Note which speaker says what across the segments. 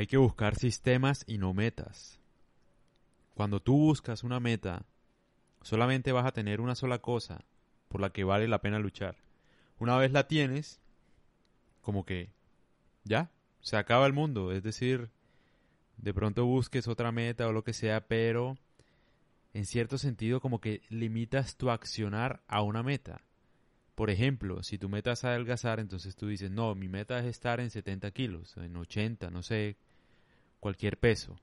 Speaker 1: Hay que buscar sistemas y no metas. Cuando tú buscas una meta, solamente vas a tener una sola cosa por la que vale la pena luchar. Una vez la tienes, como que ya, se acaba el mundo. Es decir, de pronto busques otra meta o lo que sea, pero en cierto sentido como que limitas tu accionar a una meta. Por ejemplo, si tu meta es adelgazar, entonces tú dices, no, mi meta es estar en 70 kilos, en 80, no sé, cualquier peso.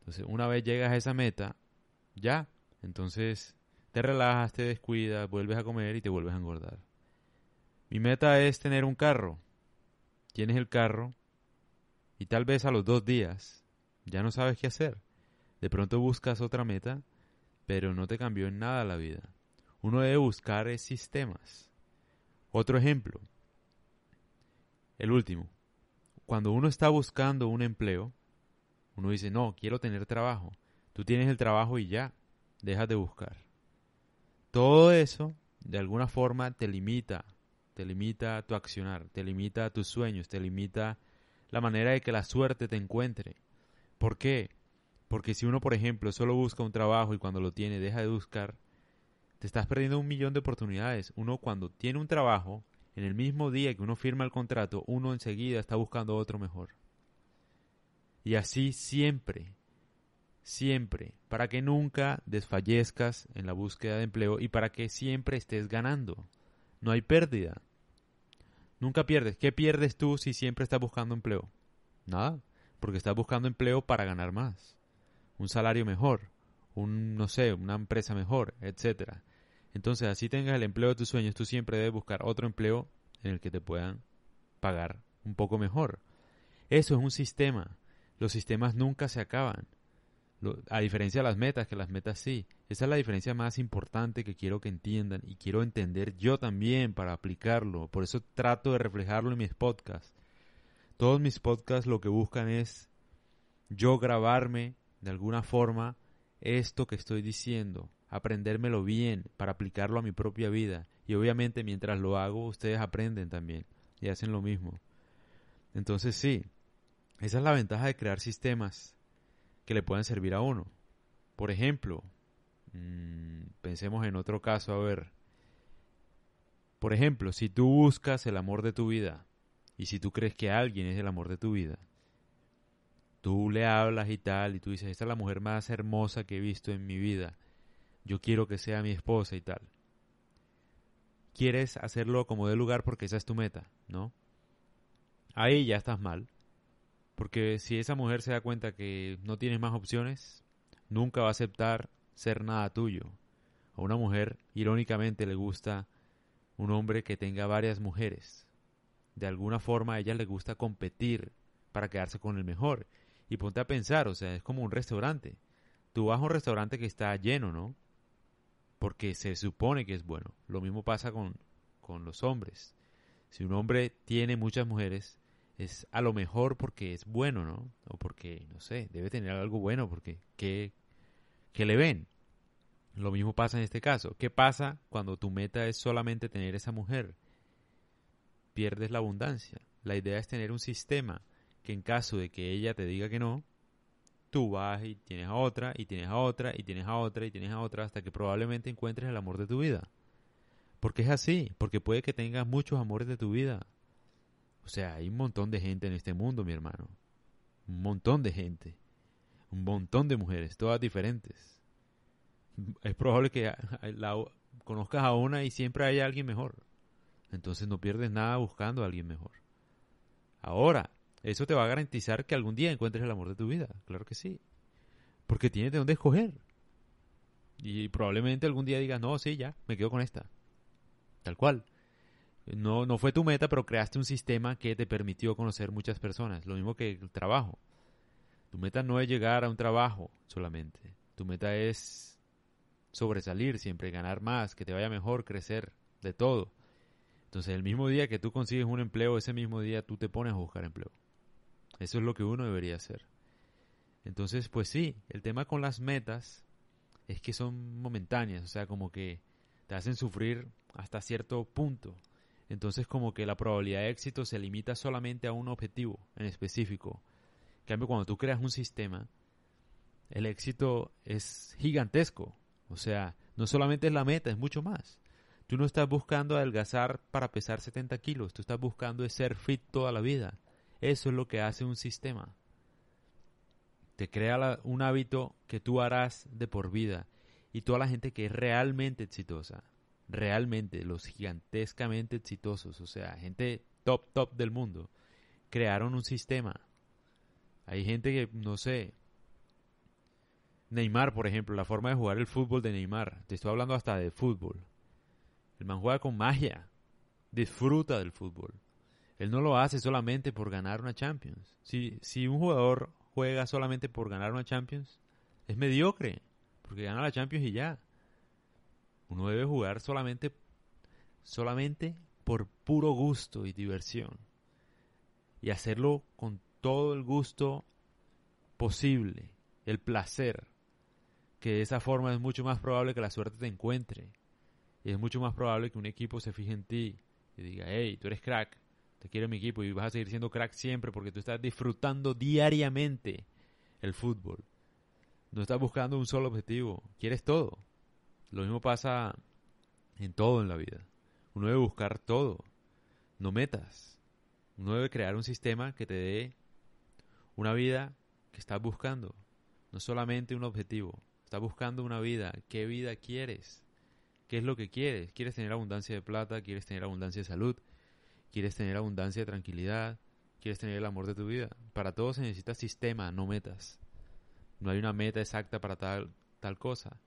Speaker 1: Entonces, una vez llegas a esa meta, ya, entonces te relajas, te descuidas, vuelves a comer y te vuelves a engordar. Mi meta es tener un carro. Tienes el carro y tal vez a los dos días ya no sabes qué hacer. De pronto buscas otra meta, pero no te cambió en nada la vida. Uno debe buscar sistemas. Otro ejemplo. El último. Cuando uno está buscando un empleo, uno dice, no, quiero tener trabajo. Tú tienes el trabajo y ya, dejas de buscar. Todo eso, de alguna forma, te limita, te limita tu accionar, te limita tus sueños, te limita la manera de que la suerte te encuentre. ¿Por qué? Porque si uno, por ejemplo, solo busca un trabajo y cuando lo tiene deja de buscar, te estás perdiendo un millón de oportunidades. Uno cuando tiene un trabajo, en el mismo día que uno firma el contrato, uno enseguida está buscando otro mejor. Y así siempre, siempre, para que nunca desfallezcas en la búsqueda de empleo y para que siempre estés ganando. No hay pérdida. Nunca pierdes. ¿Qué pierdes tú si siempre estás buscando empleo? Nada, porque estás buscando empleo para ganar más, un salario mejor, un no sé, una empresa mejor, etcétera. Entonces, así tengas el empleo de tus sueños, tú siempre debes buscar otro empleo en el que te puedan pagar un poco mejor. Eso es un sistema. Los sistemas nunca se acaban. a diferencia de las metas, que las metas sí. Esa es la diferencia más importante que quiero que entiendan y quiero entender yo también para aplicarlo. Por eso trato de reflejarlo en mis podcasts. Todos mis podcasts lo que buscan es yo grabarme de alguna forma esto que estoy diciendo, aprendérmelo bien para aplicarlo a mi propia vida. Y obviamente mientras lo hago, ustedes aprenden también y hacen lo mismo. Entonces sí, esa es la ventaja de crear sistemas que le puedan servir a uno. Por ejemplo, mmm, pensemos en otro caso, a ver. Por ejemplo, si tú buscas el amor de tu vida y si tú crees que alguien es el amor de tu vida, tú le hablas y tal y tú dices, esta es la mujer más hermosa que he visto en mi vida yo quiero que sea mi esposa y tal. Quieres hacerlo como de lugar porque esa es tu meta, ¿no? Ahí ya estás mal. Porque si esa mujer se da cuenta que no tienes más opciones, nunca va a aceptar ser nada tuyo. A una mujer, irónicamente, le gusta un hombre que tenga varias mujeres. De alguna forma a ella le gusta competir para quedarse con el mejor. Y ponte a pensar, o sea, es como un restaurante. Tú vas a un restaurante que está lleno, ¿no? porque se supone que es bueno. Lo mismo pasa con, con los hombres. Si un hombre tiene muchas mujeres, es a lo mejor porque es bueno, ¿no? O porque, no sé, debe tener algo bueno, porque ¿qué, qué le ven? Lo mismo pasa en este caso. ¿Qué pasa cuando tu meta es solamente tener esa mujer? Pierdes la abundancia. La idea es tener un sistema que en caso de que ella te diga que no, tú vas y tienes a otra, y tienes a otra, y tienes a otra, y tienes a otra, hasta que probablemente encuentres el amor de tu vida. Porque es así, porque puede que tengas muchos amores de tu vida. O sea, hay un montón de gente en este mundo, mi hermano. Un montón de gente. Un montón de mujeres, todas diferentes. Es probable que la, conozcas a una y siempre haya alguien mejor. Entonces no pierdes nada buscando a alguien mejor. Ahora, eso te va a garantizar que algún día encuentres el amor de tu vida, claro que sí. Porque tienes de dónde escoger. Y probablemente algún día digas, no, sí, ya, me quedo con esta. Tal cual. No, no fue tu meta, pero creaste un sistema que te permitió conocer muchas personas. Lo mismo que el trabajo. Tu meta no es llegar a un trabajo solamente. Tu meta es sobresalir siempre, ganar más, que te vaya mejor, crecer, de todo. Entonces, el mismo día que tú consigues un empleo, ese mismo día tú te pones a buscar empleo. Eso es lo que uno debería hacer. Entonces, pues sí, el tema con las metas es que son momentáneas, o sea, como que te hacen sufrir hasta cierto punto. Entonces, como que la probabilidad de éxito se limita solamente a un objetivo en específico. En cambio, cuando tú creas un sistema, el éxito es gigantesco. O sea, no solamente es la meta, es mucho más. Tú no estás buscando adelgazar para pesar 70 kilos, tú estás buscando ser fit toda la vida. Eso es lo que hace un sistema. Te crea un hábito que tú harás de por vida. Y toda la gente que es realmente exitosa, realmente, los gigantescamente exitosos, o sea, gente top, top del mundo, crearon un sistema. Hay gente que, no sé, Neymar, por ejemplo, la forma de jugar el fútbol de Neymar, te estoy hablando hasta de fútbol. El man juega con magia, disfruta del fútbol. Él no lo hace solamente por ganar una Champions. Si, si un jugador juega solamente por ganar una Champions, es mediocre, porque gana la Champions y ya. Uno debe jugar solamente, solamente por puro gusto y diversión. Y hacerlo con todo el gusto posible, el placer. Que de esa forma es mucho más probable que la suerte te encuentre. Y es mucho más probable que un equipo se fije en ti y diga, hey, tú eres crack, te quiero mi equipo y vas a seguir siendo crack siempre porque tú estás disfrutando diariamente el fútbol. No estás buscando un solo objetivo, quieres todo. Lo mismo pasa en todo en la vida. Uno debe buscar todo, no metas. Uno debe crear un sistema que te dé una vida que estás buscando, no solamente un objetivo. Estás buscando una vida. ¿Qué vida quieres? ¿Qué es lo que quieres? ¿Quieres tener abundancia de plata? ¿Quieres tener abundancia de salud? ¿Quieres tener abundancia de tranquilidad? ¿Quieres tener el amor de tu vida? Para todo se necesita sistema, no metas. No hay una meta exacta para tal, tal cosa.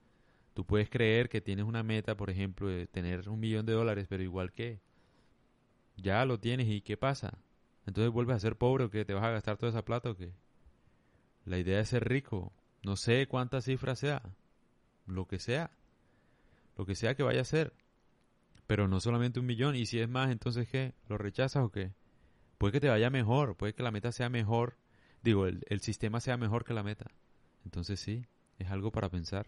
Speaker 1: Tú puedes creer que tienes una meta, por ejemplo, de tener un millón de dólares, pero igual que ya lo tienes y ¿qué pasa? Entonces vuelves a ser pobre o que te vas a gastar toda esa plata o? La idea es ser rico. No sé cuánta cifra sea. Lo que sea. Lo que sea que vaya a ser. Pero no solamente un millón. Y si es más, entonces ¿qué? ¿Lo rechazas o qué? Puede que te vaya mejor. Puede que la meta sea mejor. Digo, el, el sistema sea mejor que la meta. Entonces sí, es algo para pensar.